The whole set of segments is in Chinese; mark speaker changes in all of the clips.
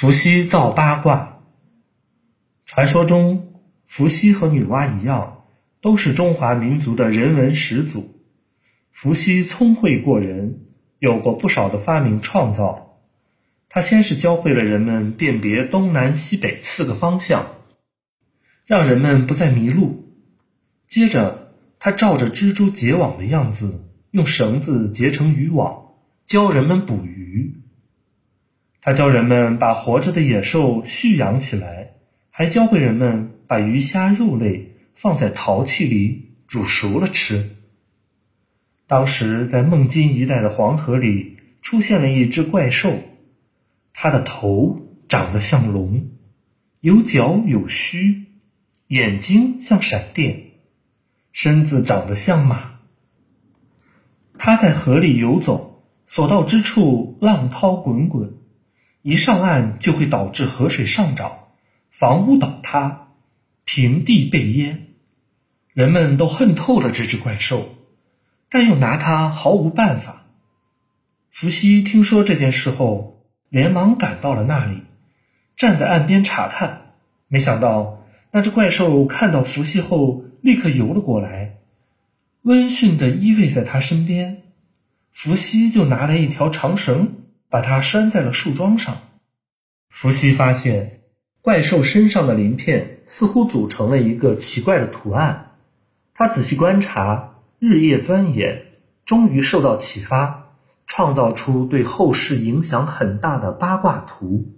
Speaker 1: 伏羲造八卦。传说中，伏羲和女娲一样，都是中华民族的人文始祖。伏羲聪慧过人，有过不少的发明创造。他先是教会了人们辨别东南西北四个方向，让人们不再迷路。接着，他照着蜘蛛结网的样子，用绳子结成渔网，教人们捕鱼。他教人们把活着的野兽蓄养起来，还教会人们把鱼虾肉类放在陶器里煮熟了吃。当时在孟津一带的黄河里出现了一只怪兽，它的头长得像龙，有角有须，眼睛像闪电，身子长得像马。它在河里游走，所到之处浪涛滚滚。一上岸就会导致河水上涨，房屋倒塌，平地被淹，人们都恨透了这只怪兽，但又拿它毫无办法。伏羲听说这件事后，连忙赶到了那里，站在岸边查看。没想到那只怪兽看到伏羲后，立刻游了过来，温驯地依偎在他身边。伏羲就拿来一条长绳。把它拴在了树桩上。伏羲发现怪兽身上的鳞片似乎组成了一个奇怪的图案。他仔细观察，日夜钻研，终于受到启发，创造出对后世影响很大的八卦图。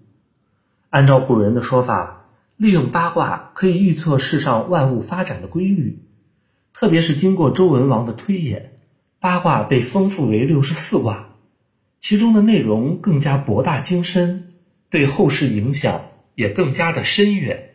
Speaker 1: 按照古人的说法，利用八卦可以预测世上万物发展的规律。特别是经过周文王的推演，八卦被丰富为六十四卦。其中的内容更加博大精深，对后世影响也更加的深远。